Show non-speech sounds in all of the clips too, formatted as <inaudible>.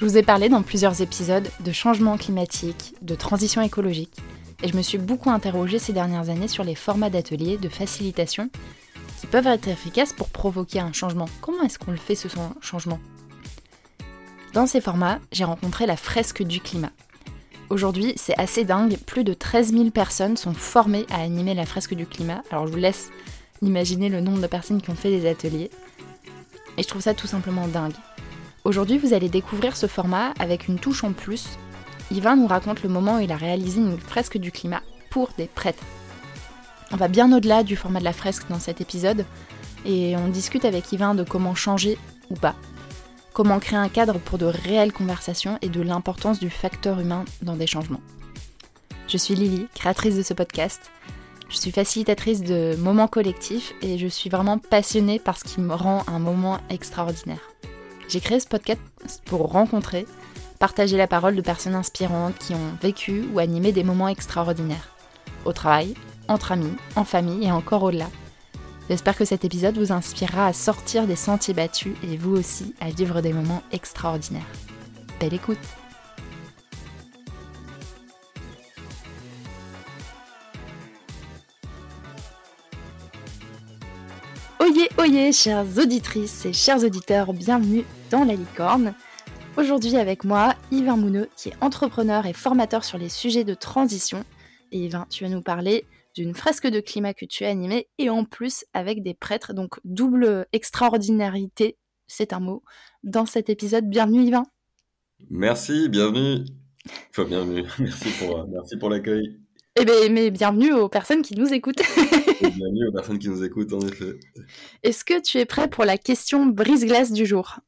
Je vous ai parlé dans plusieurs épisodes de changement climatique, de transition écologique, et je me suis beaucoup interrogée ces dernières années sur les formats d'ateliers de facilitation qui peuvent être efficaces pour provoquer un changement. Comment est-ce qu'on le fait ce changement? Dans ces formats, j'ai rencontré la fresque du climat. Aujourd'hui, c'est assez dingue, plus de 13 000 personnes sont formées à animer la fresque du climat. Alors je vous laisse imaginer le nombre de personnes qui ont fait des ateliers. Et je trouve ça tout simplement dingue. Aujourd'hui, vous allez découvrir ce format avec une touche en plus. Yvain nous raconte le moment où il a réalisé une fresque du climat pour des prêtres. On va bien au-delà du format de la fresque dans cet épisode et on discute avec Yvain de comment changer ou pas. Comment créer un cadre pour de réelles conversations et de l'importance du facteur humain dans des changements. Je suis Lily, créatrice de ce podcast. Je suis facilitatrice de moments collectifs et je suis vraiment passionnée par ce qui me rend un moment extraordinaire. J'ai créé ce podcast pour rencontrer, partager la parole de personnes inspirantes qui ont vécu ou animé des moments extraordinaires. Au travail, entre amis, en famille et encore au-delà. J'espère que cet épisode vous inspirera à sortir des sentiers battus et vous aussi à vivre des moments extraordinaires. Belle écoute Oyez, oyez, chères auditrices et chers auditeurs, bienvenue dans la licorne. Aujourd'hui avec moi, Yvain Mouneux, qui est entrepreneur et formateur sur les sujets de transition. Et Yvain, tu vas nous parler d'une fresque de climat que tu as animée et en plus avec des prêtres. Donc double extraordinarité, c'est un mot, dans cet épisode. Bienvenue Yvain. Merci, bienvenue. Enfin, bienvenue. <laughs> Merci pour, euh, merci pour l'accueil. Eh bien, mais bienvenue aux personnes qui nous écoutent. <laughs> bienvenue aux personnes qui nous écoutent, en effet. Est-ce que tu es prêt pour la question brise-glace du jour?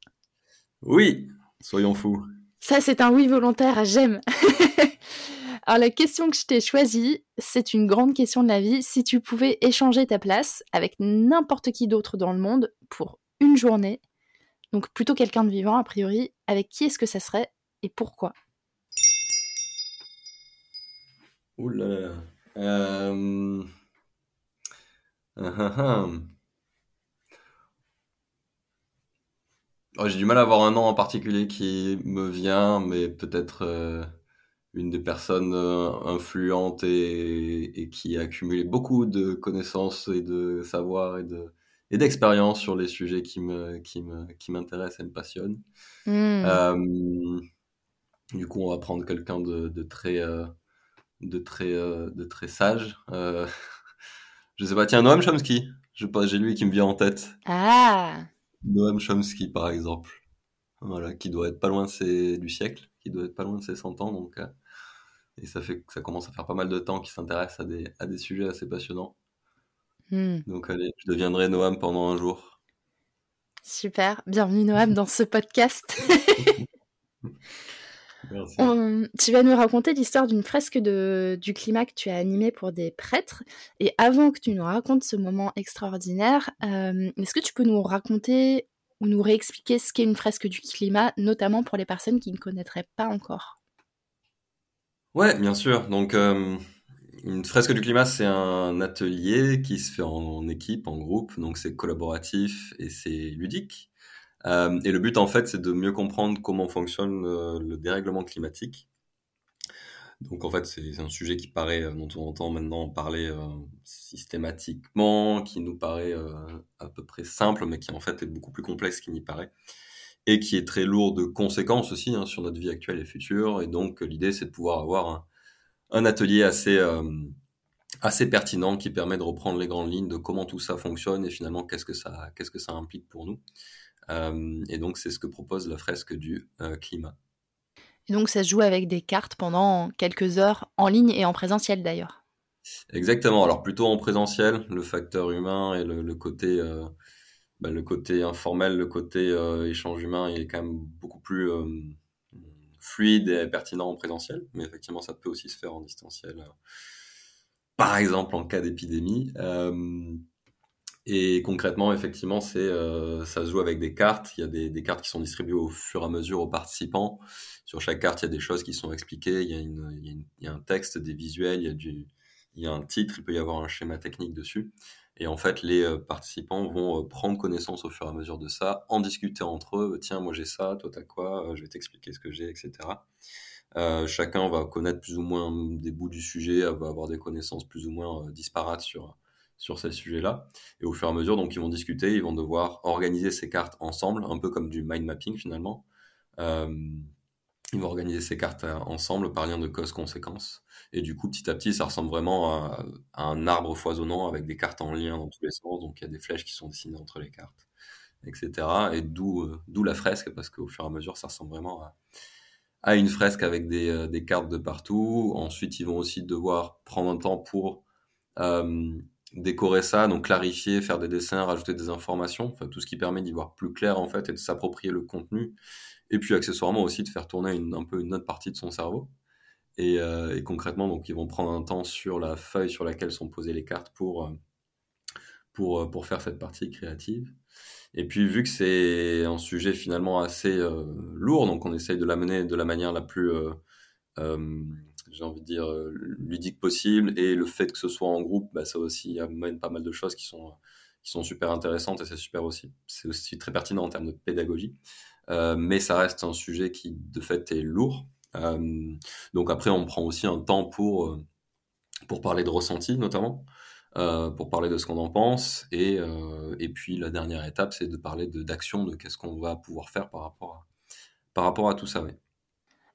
Oui, soyons fous. Ça, c'est un oui volontaire, j'aime. <laughs> Alors la question que je t'ai choisie, c'est une grande question de la vie. Si tu pouvais échanger ta place avec n'importe qui d'autre dans le monde pour une journée, donc plutôt quelqu'un de vivant a priori, avec qui est-ce que ça serait et pourquoi? Ouh là là. Euh... Ah, ah, ah. Oh, j'ai du mal à avoir un nom en particulier qui me vient, mais peut-être euh, une des personnes euh, influentes et, et, qui a accumulé beaucoup de connaissances et de savoir et de et d'expérience sur les sujets qui me qui me qui m'intéressent et me passionnent. Hmm. Euh, du coup, on va prendre quelqu'un de, de, très de très euh, de très sage. Euh, <laughs> je sais pas, tiens, Noam Chomsky. Je j'ai lui qui me vient en tête. Ah. Noam Chomsky, par exemple. Voilà, qui doit être pas loin de ses, du siècle, qui doit être pas loin de ses 100 ans, donc et ça fait que ça commence à faire pas mal de temps qu'il s'intéresse à des, à des sujets assez passionnants. Hmm. Donc allez, je deviendrai Noam pendant un jour. Super, bienvenue Noam dans ce podcast. <laughs> Merci. tu vas nous raconter l'histoire d'une fresque de, du climat que tu as animée pour des prêtres. Et avant que tu nous racontes ce moment extraordinaire, euh, est-ce que tu peux nous raconter ou nous réexpliquer ce qu'est une fresque du climat, notamment pour les personnes qui ne connaîtraient pas encore? Ouais, bien sûr. Donc, euh, une fresque du climat, c'est un atelier qui se fait en, équipe, en groupe. Donc, c'est collaboratif et c'est ludique. Euh, et le but, en fait, c'est de mieux comprendre comment fonctionne euh, le dérèglement climatique. Donc, en fait, c'est un sujet qui paraît, dont on entend maintenant parler systématiquement, qui nous paraît à peu près simple, mais qui en fait est beaucoup plus complexe qu'il n'y paraît et qui est très lourd de conséquences aussi hein, sur notre vie actuelle et future. Et donc l'idée, c'est de pouvoir avoir un, un atelier assez euh, assez pertinent qui permet de reprendre les grandes lignes de comment tout ça fonctionne et finalement qu'est-ce que ça qu'est-ce que ça implique pour nous. Euh, et donc c'est ce que propose la fresque du euh, climat. Et donc ça se joue avec des cartes pendant quelques heures en ligne et en présentiel d'ailleurs. Exactement. Alors plutôt en présentiel, le facteur humain et le, le côté euh, bah, le côté informel, le côté euh, échange humain, il est quand même beaucoup plus euh, fluide et pertinent en présentiel. Mais effectivement, ça peut aussi se faire en distanciel. Euh, par exemple, en cas d'épidémie. Et concrètement, effectivement, c'est ça se joue avec des cartes. Il y a des, cartes qui sont distribuées au fur et à mesure aux participants. Sur chaque carte, il y a des choses qui sont expliquées. Il y a, un texte, des visuels, il y a du, il y a un titre, il peut y avoir un schéma technique dessus. Et en fait, les participants vont prendre connaissance au fur et à mesure de ça, en discuter entre eux. Tiens, moi j'ai ça, toi t'as quoi Je vais t'expliquer ce que j'ai, etc. chacun va connaître plus ou moins des bouts du sujet, va avoir des connaissances plus ou moins disparates sur sur ces sujets-là. Et au fur et à mesure, donc, ils vont discuter, ils vont devoir organiser ces cartes ensemble, un peu comme du mind mapping finalement. Euh, ils vont organiser ces cartes euh, ensemble par lien de cause-conséquence. Et du coup, petit à petit, ça ressemble vraiment à, un arbre foisonnant avec des cartes en lien dans tous les sens. Donc, il y a des flèches qui sont dessinées entre les cartes, etc. Et d'où euh, d'où la fresque, parce qu'au fur et à mesure, ça ressemble vraiment à, une fresque avec des, des, cartes de partout. Ensuite, ils vont aussi devoir prendre un temps pour décorer ça, donc clarifier, faire des dessins, rajouter des informations, tout ce qui permet d'y voir plus clair en fait et de s'approprier le contenu. Et puis accessoirement aussi de faire tourner un peu une autre partie de son cerveau. Et, euh, et, concrètement, donc ils vont prendre un temps sur la feuille sur laquelle sont posées les cartes pour, euh, euh, faire cette partie créative. Et puis vu que c'est un sujet finalement assez lourd, donc on essaye de l'amener de la manière la plus j'ai envie de dire, euh, ludique possible. Et le fait que ce soit en groupe, bah, ça aussi amène pas mal de choses qui sont, qui sont super intéressantes et c'est super aussi. C'est aussi très pertinent en termes de pédagogie. Euh, mais ça reste un sujet qui, de fait, est lourd. Euh, donc après, on prend aussi un temps pour, pour parler de ressenti, notamment. Pour parler de ce qu'on en pense. Et, et puis la dernière étape, c'est de parler d'action, de, qu'est-ce qu'on va pouvoir faire par rapport à, par rapport à tout ça.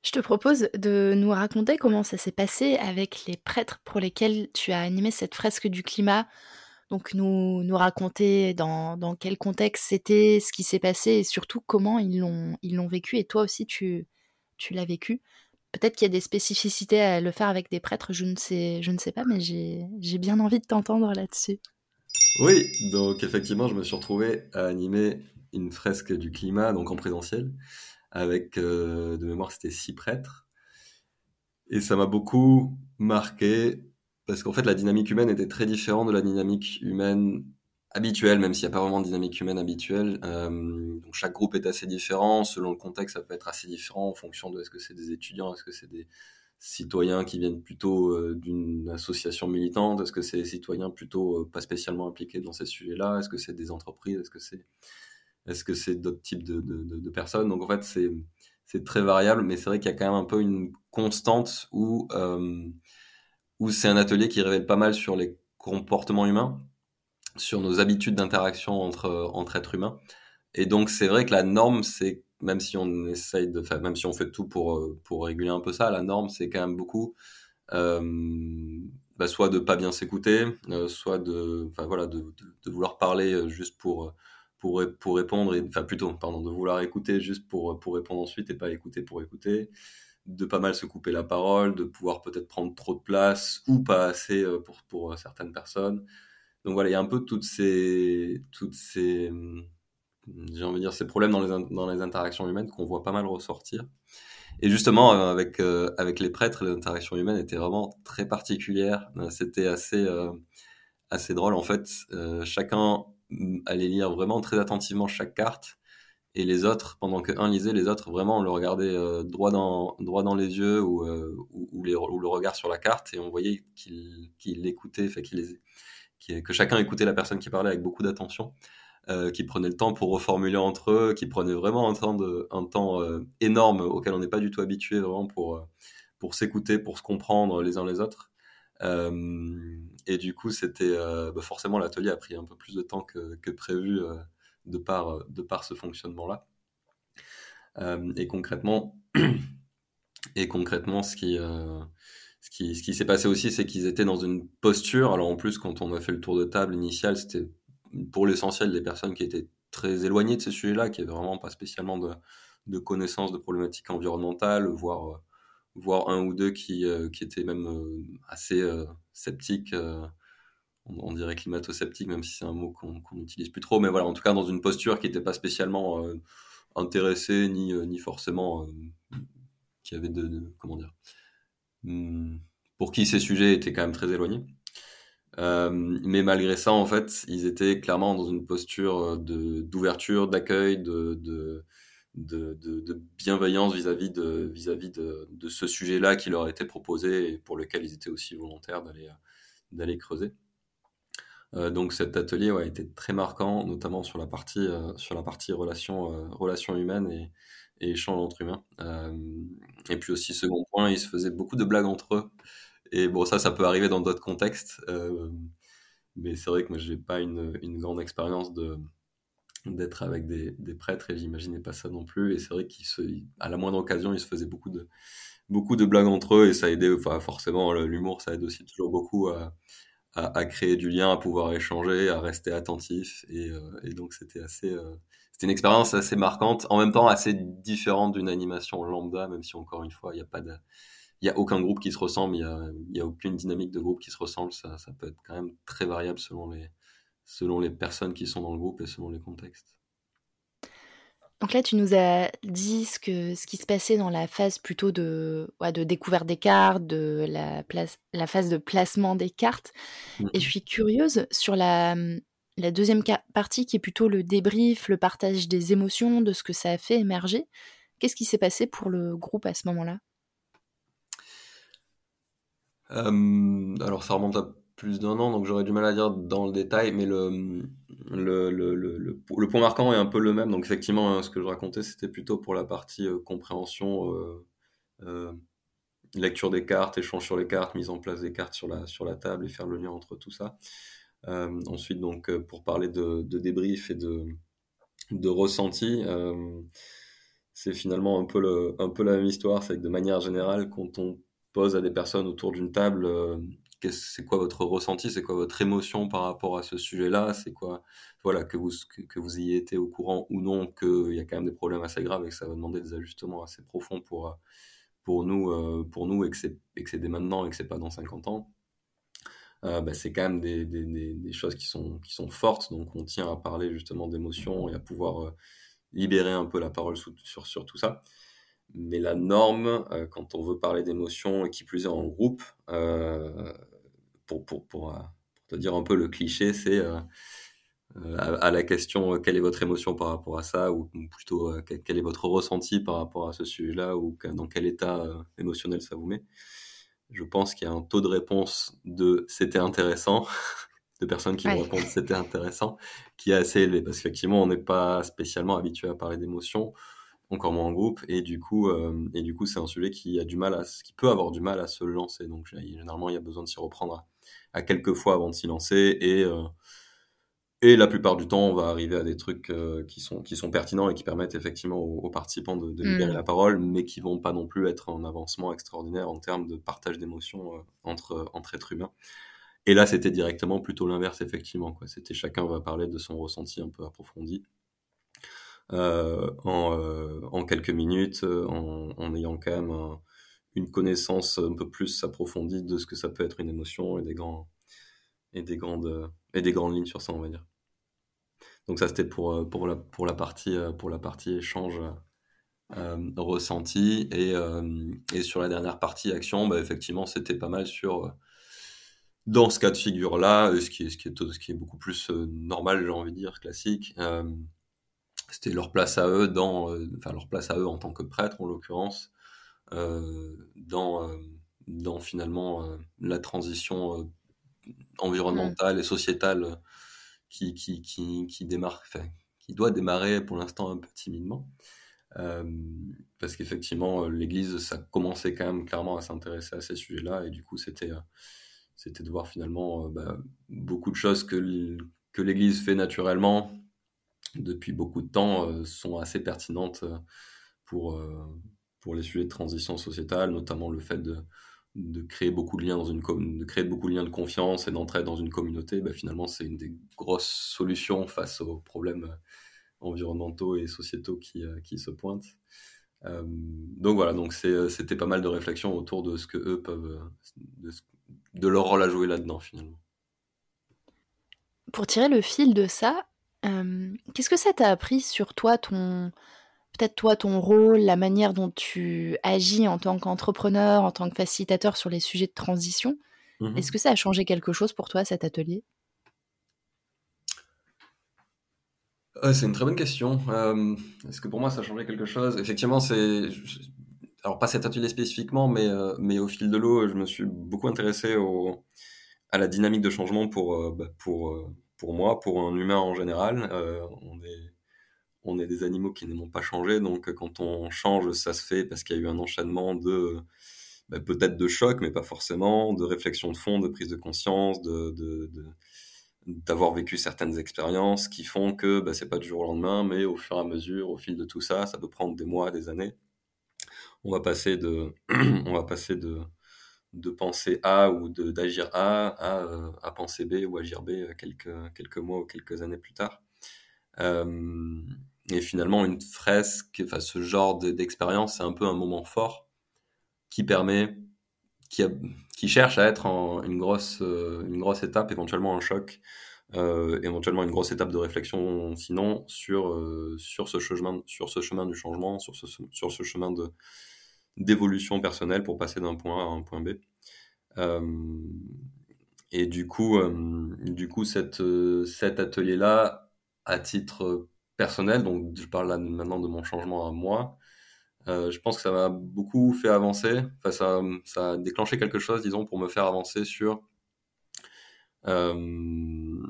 Je te propose de nous raconter comment ça s'est passé avec les prêtres pour lesquels tu as animé cette fresque du climat. Donc nous, nous raconter dans, dans quel contexte c'était, ce qui s'est passé et surtout comment ils l'ont, ils l'ont vécu et toi aussi tu, tu l'as vécu. Peut-être qu'il y a des spécificités à le faire avec des prêtres, je ne sais, je ne sais pas, mais j'ai, bien envie de t'entendre là-dessus. Oui, donc effectivement, je me suis retrouvé à animer une fresque du climat, donc en présentiel avec, euh, de mémoire, c'était six prêtres. Et ça m'a beaucoup marqué parce qu'en fait, la dynamique humaine était très différente de la dynamique humaine habituelle, même s'il n'y a pas vraiment de dynamique humaine habituelle. Euh, chaque groupe est assez différent. Selon le contexte, ça peut être assez différent en fonction de est-ce que c'est des étudiants, est-ce que c'est des citoyens qui viennent plutôt euh, d'une association militante, est-ce que c'est des citoyens plutôt pas spécialement impliqués dans ces sujets-là, est-ce que c'est des entreprises, est-ce que c'est est-ce que c'est d'autres types de, personnes? Donc en fait, c'est, c'est très variable, mais c'est vrai qu'il y a quand même un peu une constante où, euh, où c'est un atelier qui révèle pas mal sur les comportements humains, sur nos habitudes d'interaction entre, entre êtres humains. Et donc c'est vrai que la norme, c'est même si on essaye de, même si on fait tout pour pour réguler un peu ça, la norme, c'est quand même beaucoup. Euh, bah, soit de pas bien s'écouter, euh, soit de, enfin voilà, de, vouloir parler juste pour pour, pour répondre, enfin plutôt, pardon, de vouloir écouter juste pour, pour répondre ensuite et pas écouter pour écouter, de pas mal se couper la parole, de pouvoir peut-être prendre trop de place ou pas assez euh, pour, pour euh, certaines personnes. Donc voilà, il y a un peu toutes ces, toutes ces, j'ai envie de dire, ces problèmes dans les, dans les interactions humaines qu'on voit pas mal ressortir. Et justement, euh, avec, avec les prêtres, les interactions humaines étaient vraiment très particulières. C'était assez, assez drôle. En fait, chacun aller lire vraiment très attentivement chaque carte et les autres, pendant que un lisait, les autres vraiment on le regardait euh, droit dans droit dans les yeux ou, euh, ou, le regard sur la carte et on voyait qu'il qu'il écoutait, que chacun écoutait la personne qui parlait avec beaucoup d'attention, euh, qui prenait le temps pour reformuler entre eux, qui prenait vraiment un temps un temps euh, énorme auquel on n'est pas du tout habitué vraiment pour pour s'écouter, pour se comprendre les uns les autres. Euh, et du coup, c'était euh, bah forcément l'atelier a pris un peu plus de temps que, prévu euh, de par de par ce fonctionnement-là. et concrètement, <clears throat> et concrètement, ce qui ce qui, ce qui s'est passé aussi, c'est qu'ils étaient dans une posture. Alors en plus, quand on a fait le tour de table initial, c'était pour l'essentiel des personnes qui étaient très éloignées de ces sujets-là, qui n'avaient vraiment pas spécialement de, de connaissances de problématiques environnementales, voire voire un ou deux qui, euh, qui étaient même euh, assez euh, sceptiques. On, dirait climato-sceptique, même si c'est un mot qu'on n'utilise plus trop. Mais voilà, en tout cas, dans une posture qui n'était pas spécialement intéressée, ni, ni forcément qui avait de, comment dire hmm, pour qui ces sujets étaient quand même très éloignés. Mais malgré ça, en fait, ils étaient clairement dans une posture d'ouverture, d'accueil, de, de, bienveillance vis-à-vis de, vis-à-vis de, de ce sujet-là qui leur a été proposé et pour lequel ils étaient aussi volontaires d'aller, creuser. donc cet atelier a été très marquant, notamment sur la partie, sur la partie relations, relations humaines et, et échanges entre humains. et puis aussi, second point, ils se faisaient beaucoup de blagues entre eux. Et bon, ça, ça peut arriver dans d'autres contextes. mais c'est vrai que moi, j'ai pas une, une grande expérience de d'être avec des, prêtres et j'imaginais pas ça non plus. Et c'est vrai qu'à la moindre occasion, ils se faisaient beaucoup de, beaucoup de blagues entre eux et ça aidait, enfin, forcément, l'humour, ça aide aussi toujours beaucoup à, à, créer du lien, à pouvoir échanger, à rester attentif. Et, euh, donc, c'était assez, euh, c'était une expérience assez marquante, en même temps assez différente d'une animation lambda, même si encore une fois, il n'y a pas il a aucun groupe qui se ressemble, il y a, y a aucune dynamique de groupe qui se ressemble. Ça, ça peut être quand même très variable selon les, selon les personnes qui sont dans le groupe et selon les contextes. Donc là, tu nous as dit ce, que, ce qui se passait dans la phase plutôt de, de découverte des cartes, de la, place, la phase de placement des cartes. Et je suis curieuse sur la, la deuxième partie qui est plutôt le débrief, le partage des émotions, de ce que ça a fait émerger. Qu'est-ce qui s'est passé pour le groupe à ce moment-là? Euh, Alors ça remonte à plus d'un an, donc j'aurais du mal à dire dans le détail, mais le, point marquant est un peu le même. Donc effectivement, hein, ce que je racontais, c'était plutôt pour la partie euh, compréhension, euh, euh, lecture des cartes, échange sur les cartes, mise en place des cartes sur la, table et faire le lien entre tout ça. Euh, ensuite, donc, pour parler de, de débrief et de, de ressenti, c'est finalement un peu, un peu la même histoire. C'est que de manière générale, quand on pose à des personnes autour d'une table c'est quoi votre ressenti, c'est quoi votre émotion par rapport à ce sujet-là, c'est quoi, voilà, que vous, que, vous ayez été au courant ou non qu'il y a quand même des problèmes assez graves et que ça va demander des ajustements assez profonds pour, pour nous, euh, pour nous et que c'est dès maintenant et que c'est pas dans 50 ans. Euh, bah, c'est quand même des, des, des, choses qui sont, qui sont fortes, donc on tient à parler justement d'émotions et à pouvoir euh, libérer un peu la parole sur, sur tout ça. Mais la norme, euh, quand on veut parler d'émotions, et qui plus est en groupe, euh, pour, pour, pour, euh, pour, te dire un peu le cliché, c'est à, la question quelle est votre émotion par rapport à ça, ou, plutôt quel est votre ressenti par rapport à ce sujet-là, ou dans quel état émotionnel ça vous met. Je pense qu'il y a un taux de réponse de c'était intéressant, <laughs> de personnes qui vont répondre c'était intéressant, qui est assez élevé, parce qu'effectivement on n'est pas spécialement habitué à parler d'émotions encore moins en groupe et du coup euh, et du coup c'est un sujet qui a du mal à qui peut avoir du mal à se lancer. Donc généralement il y a besoin de s'y reprendre à, quelques fois avant de s'y lancer et euh, et la plupart du temps on va arriver à des trucs euh, qui sont qui sont pertinents et qui permettent effectivement aux, participants de, libérer mmh. la parole mais qui vont pas non plus être un avancement extraordinaire en termes de partage d'émotions entre entre êtres humains. Et là c'était directement plutôt l'inverse effectivement quoi. C'était chacun va parler de son ressenti un peu approfondi euh, en, euh, en, quelques minutes, euh, en, ayant quand même une connaissance un peu plus approfondie de ce que ça peut être une émotion et des grands et des grandes et des grandes lignes sur ça, on va dire. Donc ça c'était pour pour la pour la partie pour la partie échange ressenti et et sur la dernière partie action, bah, effectivement c'était pas mal sur dans ce cas de figure là, ce qui est ce ce qui est beaucoup plus normal, j'ai envie de dire classique. C'était leur place à eux dans, euh, enfin leur place à eux en tant que prêtres en l'occurrence, euh, dans, euh, dans finalement la transition environnementale et sociétale qui, qui, qui, qui démarre, qui doit démarrer pour l'instant un peu timidement. parce qu'effectivement, l'Église, ça commençait quand même clairement à s'intéresser à ces sujets-là, et du coup, c'était c'était de voir finalement bah, beaucoup de choses que, que l'Église fait naturellement, depuis beaucoup de temps euh, sont assez pertinentes euh, pour, euh, pour les sujets de transition sociétale, notamment le fait de, de créer beaucoup de liens dans une de créer beaucoup de liens de confiance et d'entraide dans une communauté, bah, finalement c'est une des grosses solutions face aux problèmes environnementaux et sociétaux qui, qui se pointent. donc voilà, donc c'était pas mal de réflexions autour de ce que eux peuvent, de, de leur rôle à jouer là-dedans finalement. Pour tirer le fil de ça, qu'est-ce que ça t'a appris sur toi, ton peut-être toi, ton rôle, la manière dont tu agis en tant qu'entrepreneur, en tant que facilitateur sur les sujets de transition? Mmh Est-ce que ça a changé quelque chose pour toi, cet atelier? c'est une très bonne question. est-ce que pour moi ça a changé quelque chose? Effectivement, c'est alors pas cet atelier spécifiquement, mais mais au fil de l'eau, je me suis beaucoup intéressé au à la dynamique de changement pour, bah, pour, pour moi, pour un humain en général. on est on est des animaux qui n'aiment pas changé, donc quand on change, ça se fait parce qu'il y a eu un enchaînement de bah, peut-être de choc, mais pas forcément, de réflexion de fond, de prise de conscience, d'avoir vécu certaines expériences qui font que bah, c'est pas du jour au lendemain, mais au fur et à mesure, au fil de tout ça, ça peut prendre des mois, des années. On va passer de, <clears throat> on va passer de, de penser A ou d'agir A à, euh, à penser B ou agir B quelques, quelques mois ou quelques années plus tard. Euh, et finalement, une fresque, enfin, ce genre d'expérience, c'est un peu un moment fort qui permet, qui, qui cherche à être en une grosse, euh, une grosse étape, éventuellement un choc, euh, éventuellement une grosse étape de réflexion, sinon sur euh, sur ce chemin, sur ce chemin du changement, sur ce sur ce chemin de d'évolution personnelle pour passer d'un point A à un point B. Euh, et du coup, euh, du coup, cette, cet atelier-là, à titre personnel, donc je parle là maintenant de mon changement à moi, euh, je pense que ça m'a beaucoup fait avancer. Enfin, ça, ça, a déclenché quelque chose, disons, pour me faire avancer sur euh,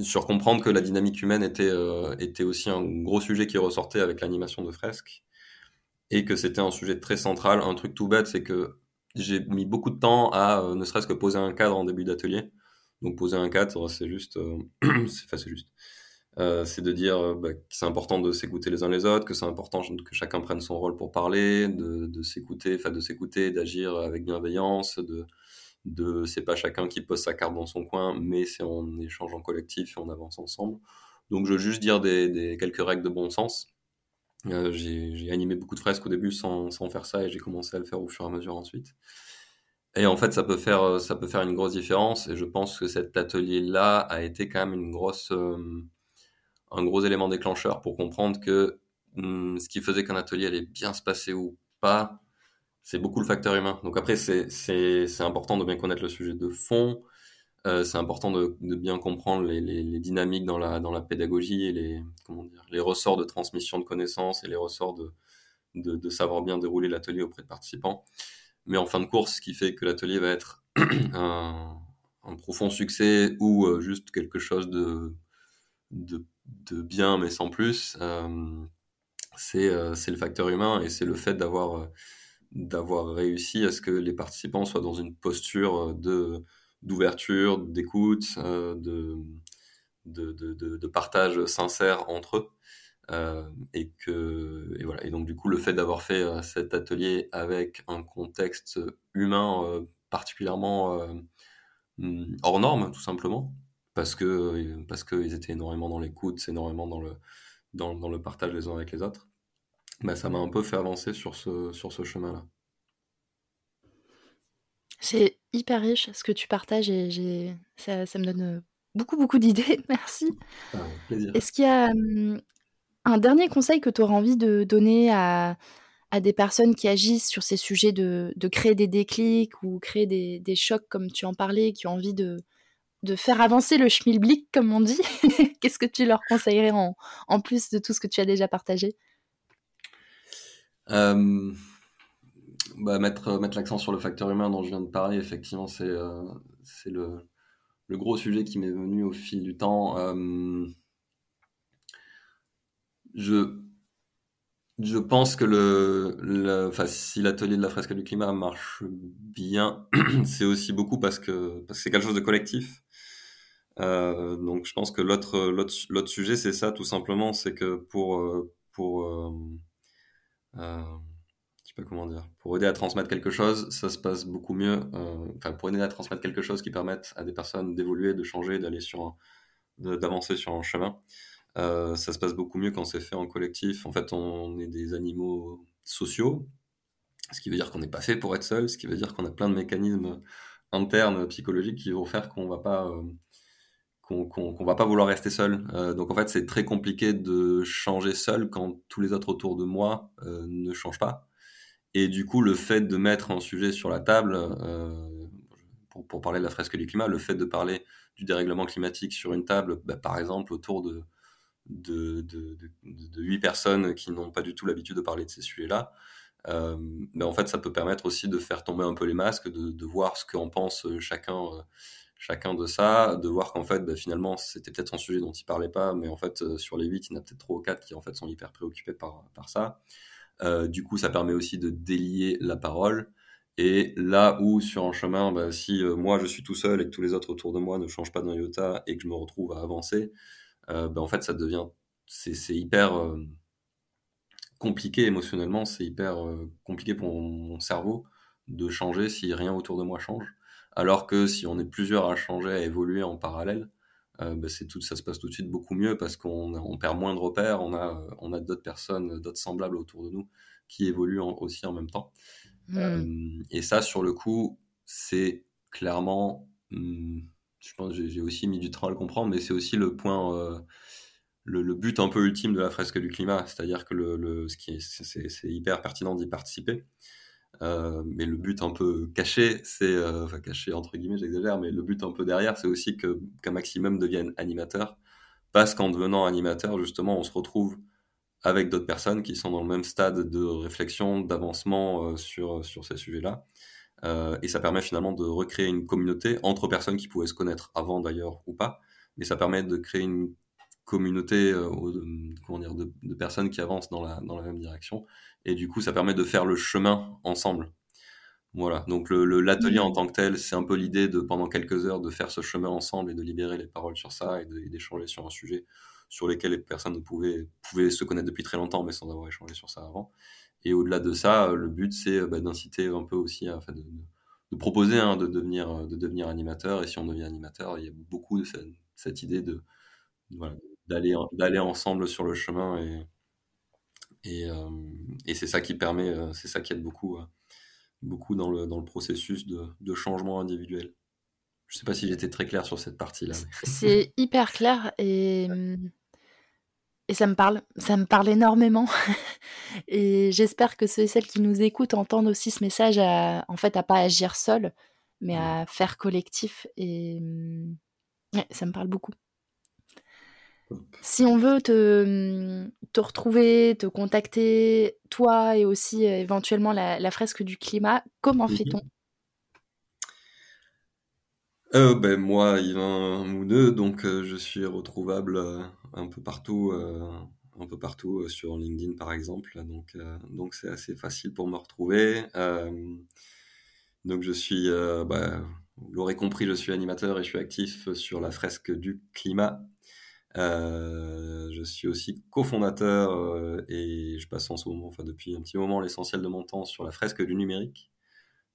sur comprendre que la dynamique humaine était euh, était aussi un gros sujet qui ressortait avec l'animation de fresques et que c'était un sujet très central. Un truc tout bête, c'est que j'ai mis beaucoup de temps à ne serait-ce que poser un cadre en début d'atelier. Donc poser un cadre, c'est juste, <clears throat> c'est juste euh, c'est de dire euh, bah, que c'est important de s'écouter les uns les autres, que c'est important que chacun prenne son rôle pour parler, de, s'écouter, enfin de s'écouter, d'agir avec bienveillance, de, de c'est pas chacun qui pose sa carte dans son coin, mais c'est en échange en collectif et on avance ensemble. Donc je veux juste dire des quelques règles de bon sens. Euh, j'ai animé beaucoup de fresques au début sans, sans faire ça et j'ai commencé à le faire au fur et à mesure ensuite. Et en fait, ça peut faire, ça peut faire une grosse différence. Et je pense que cet atelier-là a été quand même une grosse, euh, un gros élément déclencheur pour comprendre que hmm, ce qui faisait qu'un atelier allait bien se passer ou pas, c'est beaucoup le facteur humain. Donc après, c'est important de bien connaître le sujet de fond. Euh, c'est important de, bien comprendre les, dynamiques dans la, pédagogie et les, ressorts de transmission de connaissances et les ressorts de, savoir bien dérouler l'atelier auprès de participants. Mais en fin de course, ce qui fait que l'atelier va être <clears throat> un, profond succès ou euh, juste quelque chose de, bien mais sans plus, euh, c'est le facteur humain et c'est le fait d'avoir réussi à ce que les participants soient dans une posture de d'ouverture, d'écoute, de, de, partage sincère entre eux. Euh, et que donc du coup le fait d'avoir fait cet atelier avec un contexte humain particulièrement hors norme tout simplement parce que parce qu'ils étaient énormément dans l'écoute, énormément dans le dans, le partage les uns avec les autres. Bah, ça m'a un peu fait avancer sur ce sur ce chemin-là. C'est hyper riche ce que tu partages et j'ai ça, ça me donne beaucoup beaucoup d'idées. <laughs> Merci. Ah, Est-ce qu'il y a hum, un dernier conseil que tu auras envie de donner à, à des personnes qui agissent sur ces sujets de, de créer des déclics ou créer des, des chocs comme tu en parlais, qui ont envie de, de faire avancer le schmilblick, comme on dit? <laughs> Qu'est-ce que tu leur conseillerais en, en, plus de tout ce que tu as déjà partagé? Euh, bah, Mettre, mettre l'accent sur le facteur humain dont je viens de parler, effectivement, c'est euh, le, le, gros sujet qui m'est venu au fil du temps. Euh, je, je pense que le, si l'atelier de la fresque du climat marche bien, <clears throat> c'est aussi beaucoup parce que parce que c'est quelque chose de collectif. Euh, donc je pense que l'autre sujet c'est ça tout simplement, c'est que pour euh, pour euh, euh, pour aider à transmettre quelque chose, ça se passe beaucoup mieux. Euh, enfin pour aider à transmettre quelque chose qui permette à des personnes d'évoluer, de changer, d'aller sur d'avancer sur un chemin. Euh, ça se passe beaucoup mieux quand c'est fait en collectif. En fait, on est des animaux sociaux, ce qui veut dire qu'on n'est pas fait pour être seul, ce qui veut dire qu'on a plein de mécanismes internes psychologiques qui vont faire qu'on va pas euh, qu'on va pas vouloir rester seul. Donc en fait, c'est très compliqué de changer seul quand tous les autres autour de moi ne changent pas. Et du coup, le fait de mettre un sujet sur la table, euh, pour, pour, parler de la fresque du climat, le fait de parler du dérèglement climatique sur une table, bah, par exemple autour de de, de, de, de 8 personnes qui n'ont pas du tout l'habitude de parler de ces sujets-là, euh, bah, en fait, ça peut permettre aussi de faire tomber un peu les masques, de, de voir ce qu'en pense chacun chacun de ça, de voir qu'en fait, bah, finalement, c'était peut-être un sujet dont il parlait pas, mais en fait, euh, sur les 8, il y en a peut-être 3 ou 4 qui en fait sont hyper préoccupés par, par ça. Euh, du coup, ça permet aussi de délier la parole. Et là où sur un chemin, bah, si euh, moi je suis tout seul et que tous les autres autour de moi ne changent pas d'un iota et que je me retrouve à avancer, bah, en fait, ça devient, c'est hyper compliqué émotionnellement, c'est hyper compliqué pour mon cerveau de changer si rien autour de moi change. Alors que si on est plusieurs à changer, à évoluer en parallèle, euh, bah, c'est tout, ça se passe tout de suite beaucoup mieux parce qu'on on perd moins de repères, on a, on a d'autres personnes, d'autres semblables autour de nous qui évoluent aussi en même temps. Hmm. Euh, et ça, sur le coup, c'est clairement, hmm, je pense, j'ai aussi mis du temps à le comprendre, mais c'est aussi le point, euh, le, le, but un peu ultime de la fresque du climat, c'est-à-dire que le, le ce qui c'est hyper pertinent d'y participer. Euh, mais le but un peu caché, c'est, euh, enfin caché entre guillemets, j'exagère, mais le but un peu derrière, c'est aussi que qu'un maximum devienne animateur, parce qu'en devenant animateur, justement, on se retrouve avec d'autres personnes qui sont dans le même stade de réflexion, d'avancement euh, sur sur ces sujets-là, et ça permet finalement de recréer une communauté entre personnes qui pouvaient se connaître avant d'ailleurs ou pas, mais ça permet de créer une communauté comment dire, de, de, personnes qui avancent dans la, dans la même direction et du coup, ça permet de faire le chemin ensemble. Voilà. Donc, l'atelier en tant que tel, c'est un peu l'idée de, pendant quelques heures, de faire ce chemin ensemble et de libérer les paroles sur ça et d'échanger sur un sujet sur lequel les personnes pouvaient, pouvaient se connaître depuis très longtemps, mais sans avoir échangé sur ça avant. Et au-delà de ça, le but, c'est bah, d'inciter un peu aussi, à, de, de, proposer hein, de, devenir, de devenir animateur. Et si on devient animateur, il y a beaucoup de cette, cette idée de voilà, d'aller ensemble sur le chemin et, et, euh, et c'est ça qui permet, euh, c'est ça qui aide beaucoup, euh, beaucoup dans le, dans le processus de, de changement individuel. Je ne sais pas si j'étais très clair sur cette partie-là. C'est hyper clair et, et ça me parle, ça me parle énormément. <laughs> et j'espère que ceux et celles qui nous écoutent entendent aussi ce message à, en fait, à pas agir seul, mais à faire collectif. Et ouais, ça me parle beaucoup. Si on veut te, te, retrouver, te contacter, toi et aussi euh, éventuellement la, fresque du climat, comment mhm. fait-on? Euh, ben, Moi, Yvan Moudeux, donc euh, je suis retrouvable un peu partout, un peu partout sur LinkedIn par exemple, donc donc c'est assez facile pour me retrouver. donc je suis, bah, vous l'aurez compris, je suis animateur et je suis actif sur la fresque du climat euh, je suis aussi cofondateur euh, et je passe en ce moment, enfin depuis un petit moment, l'essentiel de mon temps sur la fresque du numérique,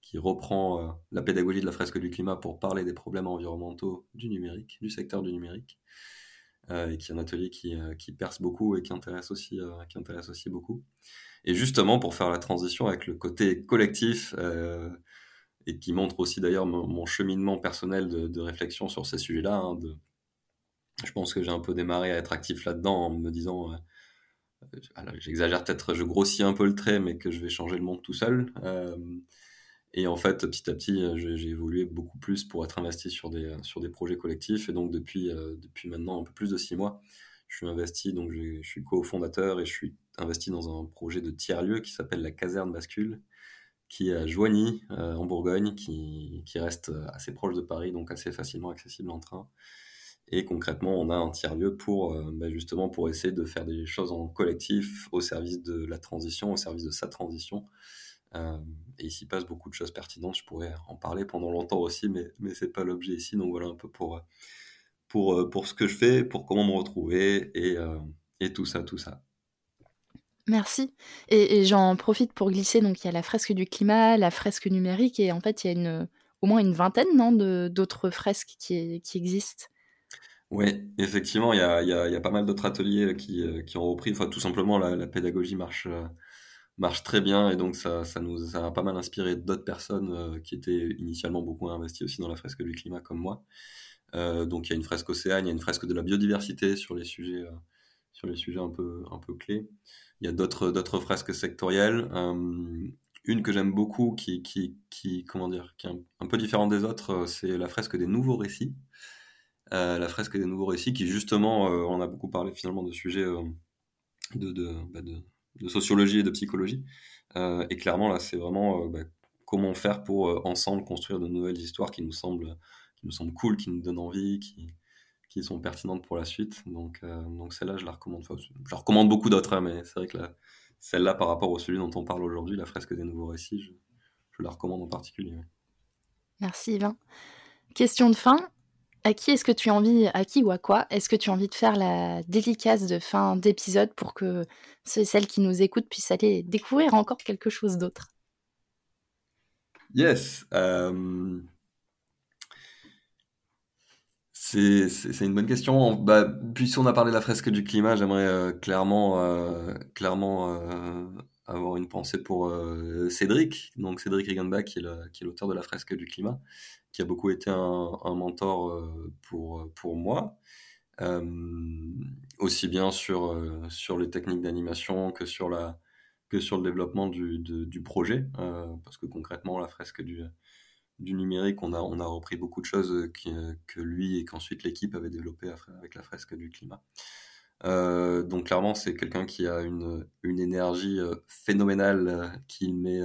qui reprend euh, la pédagogie de la fresque du climat pour parler des problèmes environnementaux du numérique, du secteur du numérique, et qui est un atelier qui, perce beaucoup et qui intéresse aussi, qui intéresse aussi beaucoup. Et justement pour faire la transition avec le côté collectif et qui montre aussi d'ailleurs mon, cheminement personnel de, réflexion sur ces sujets-là, hein, je pense que j'ai un peu démarré à être actif là-dedans en me disant, euh, j'exagère peut-être, je grossis un peu le trait, mais que je vais changer le monde tout seul. Euh, et en fait, petit à petit, j'ai évolué beaucoup plus pour être investi sur des, sur des projets collectifs. Et donc, depuis, euh, depuis maintenant un peu plus de six mois, je suis investi, donc je suis cofondateur et je suis investi dans un projet de tiers-lieu qui s'appelle la Caserne Bascule, qui est à Joigny, en Bourgogne, qui, qui reste assez proche de Paris, donc assez facilement accessible en train. Et concrètement, on a un tiers-lieu pour euh, bah, justement pour essayer de faire des choses en collectif au service de la transition, au service de sa transition. Euh, et il s'y passe beaucoup de choses pertinentes. Je pourrais en parler pendant longtemps aussi, mais, mais ce n'est pas l'objet ici. Donc voilà un peu pour, pour, euh, pour ce que je fais, pour comment me retrouver et, et tout ça, tout ça. Merci. Et, j'en profite pour glisser. Donc il y a la fresque du climat, la fresque numérique, et en fait il y a une, au moins une vingtaine d'autres fresques qui, qui existent. Oui, effectivement, il y a, pas mal d'autres ateliers qui, euh, qui, ont repris. Enfin, tout simplement, la, pédagogie marche, euh, marche très bien et donc ça, nous a pas mal inspiré d'autres personnes euh, qui étaient initialement beaucoup investies aussi dans la fresque du climat comme moi. donc il y a une fresque océane, il y a une fresque de la biodiversité sur les sujets, un peu, clés. Il y a d'autres, fresques sectorielles. une que j'aime beaucoup, qui, est un peu différente des autres, c'est la fresque des nouveaux récits. Euh, la fresque des nouveaux récits, qui justement, euh, on a beaucoup parlé finalement de sujets euh, de, bah, de, sociologie et de psychologie. et clairement, là, c'est vraiment bah, comment faire pour ensemble construire de nouvelles histoires qui nous semblent qui nous semblent cool, qui nous donnent envie, qui, sont pertinentes pour la suite. Donc, donc celle-là, je la recommande. je la recommande beaucoup d'autres, hein, mais c'est vrai que celle-là, par rapport au celui dont on parle aujourd'hui, la fresque des nouveaux récits, je, je la recommande en particulier. Merci Yvain. Question de fin. À qui est-ce que tu as envie, à qui ou à quoi est-ce que tu as envie de faire la dédicace de fin d'épisode pour que ceux et celles qui nous écoutent puissent aller découvrir encore quelque chose d'autre? Yes. Euh, c'est une bonne question. Bah, puisqu'on a parlé de la fresque du climat, j'aimerais euh, clairement, euh, clairement avoir une pensée pour Cédric, donc Cédric Regenbach, qui est l'auteur de la fresque du climat, qui a beaucoup été un, mentor pour, pour moi. aussi bien sur, sur les techniques d'animation que sur que sur le développement du, du projet, euh, parce que concrètement, la fresque du, du numérique, on a, on a repris beaucoup de choses que lui et qu'ensuite l'équipe avait développées avec la fresque du climat. Euh, donc clairement, c'est quelqu'un qui a une, une énergie euh, phénoménale qu'il met,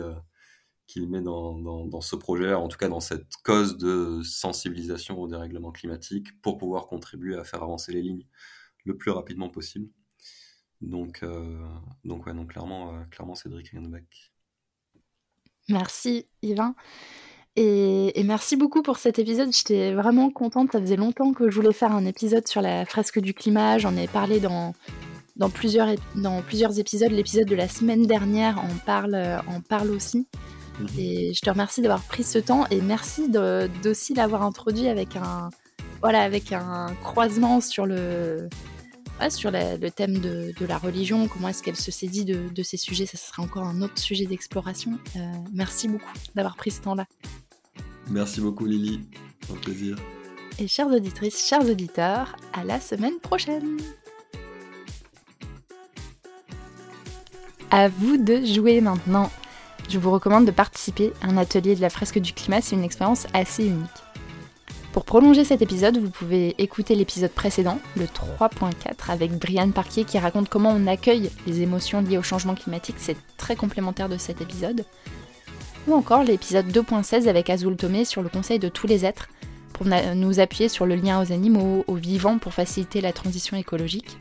qu'il met dans, dans, ce projet, en tout cas dans cette cause de sensibilisation au dérèglement climatique, pour pouvoir contribuer à faire avancer les lignes le plus rapidement possible. Donc, euh, donc, ouais, donc clairement, euh, clairement Cédric Rienebeck. Merci Yvain. Et, et, merci beaucoup pour cet épisode. J'étais vraiment contente. Ça faisait longtemps que je voulais faire un épisode sur la fresque du climat. J'en ai parlé dans, dans, plusieurs, dans plusieurs épisodes. L'épisode de la semaine dernière en parle, en parle aussi. Mhm. Et je te remercie d'avoir pris ce temps et merci d'aussi l'avoir introduit avec un, voilà, avec un croisement sur le, sur le thème de, la religion, comment est-ce qu'elle se saisit de, ces sujets, ça sera encore un autre sujet d'exploration. Euh, merci beaucoup d'avoir pris ce temps-là. Merci beaucoup Lily, un plaisir. Et chères auditrices, chers auditeurs, à la semaine prochaine. À vous de jouer maintenant. Je vous recommande de participer à un atelier de la fresque du climat, c'est une expérience assez unique. Pour prolonger cet épisode, vous pouvez écouter l'épisode précédent, le 3.4, avec Brianne Parquier qui raconte comment on accueille les émotions liées au changement climatique. C'est très complémentaire de cet épisode. Ou encore l'épisode 2.16 avec Azul Tomé sur le conseil de tous les êtres, pour nous appuyer sur le lien aux animaux, aux vivants pour faciliter la transition écologique.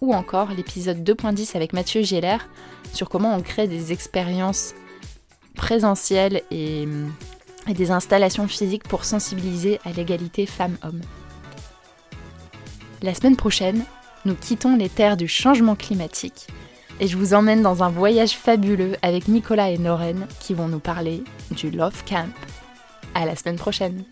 Ou encore l'épisode 2.10 avec Mathieu Gieler sur comment on crée des expériences présentielles et et des installations physiques pour sensibiliser à l'égalité femmes-hommes. La semaine prochaine, nous quittons les terres du changement climatique et je vous emmène dans un voyage fabuleux avec Nicolas et Noren qui vont nous parler du Love Camp. À la semaine prochaine!